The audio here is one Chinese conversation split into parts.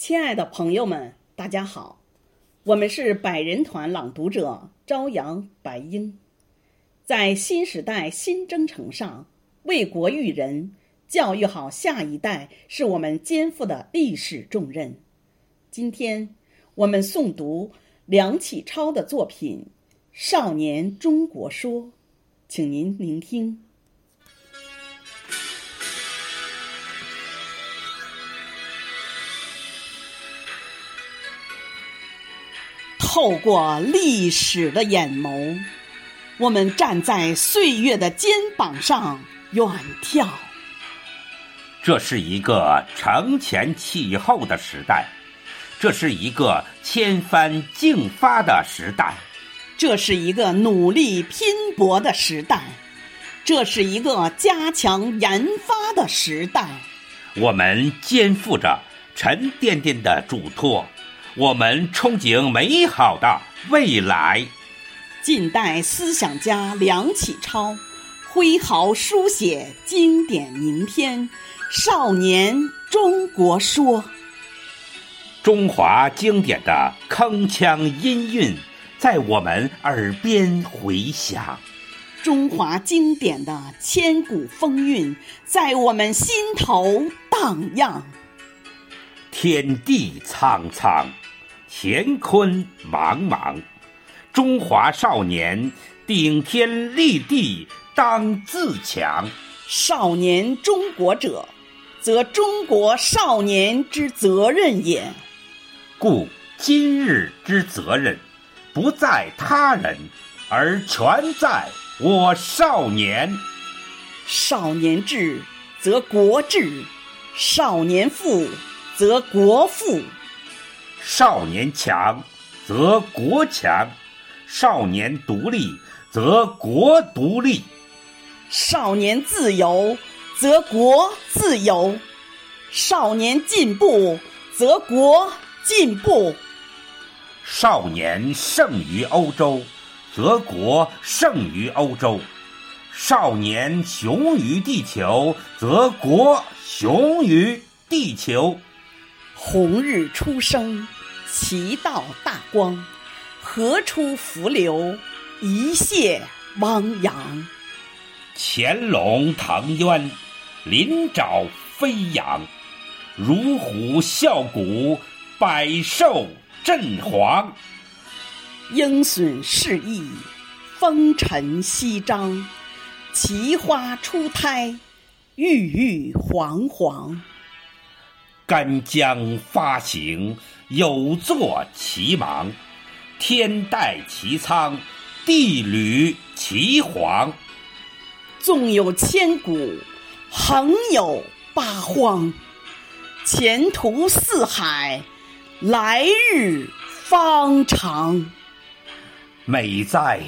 亲爱的朋友们，大家好，我们是百人团朗读者朝阳、白英，在新时代新征程上为国育人、教育好下一代，是我们肩负的历史重任。今天我们诵读梁启超的作品《少年中国说》，请您聆听。透过历史的眼眸，我们站在岁月的肩膀上远眺。这是一个承前启后的时代，这是一个千帆竞发的时代，这是一个努力拼搏的时代，这是一个加强研发的时代。我们肩负着沉甸甸的嘱托。我们憧憬美好的未来。近代思想家梁启超挥毫书写经典名篇《少年中国说》，中华经典的铿锵音韵在我们耳边回响，中华经典的千古风韵在我们心头荡漾。天地苍苍。乾坤茫茫，中华少年顶天立地当自强。少年中国者，则中国少年之责任也。故今日之责任，不在他人，而全在我少年。少年智，则国智；少年富，则国富。少年强，则国强；少年独立，则国独立；少年自由，则国自由；少年进步，则国进步；少年胜于欧洲，则国胜于欧洲；少年雄于地球，则国雄于地球。红日初升，其道大光；河出伏流，一泻汪洋。潜龙腾渊，鳞爪飞扬；乳虎啸谷，百兽震惶。鹰隼试翼，风尘翕张；奇花初胎，郁郁皇皇。干将发行，有作其芒；天戴其苍，地履其黄。纵有千古，横有八荒。前途似海，来日方长。美哉，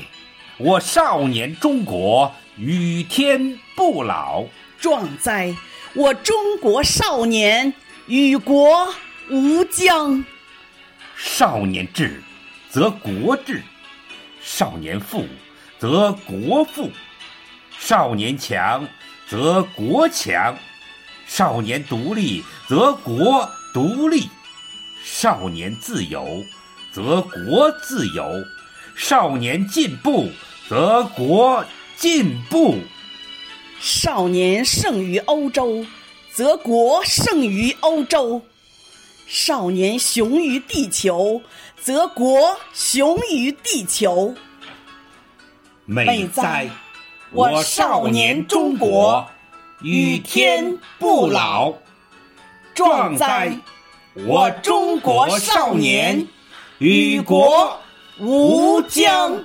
我少年中国与天不老；壮哉，我中国少年。与国无疆。少年智，则国智；少年富，则国富；少年强，则国强；少年独立，则国独立；少年自由，则国自由；少年进步，则国进步；少年胜于欧洲。则国胜于欧洲，少年雄于地球，则国雄于地球。美哉，我少年中国与天不老；壮哉，我中国少年与国无疆。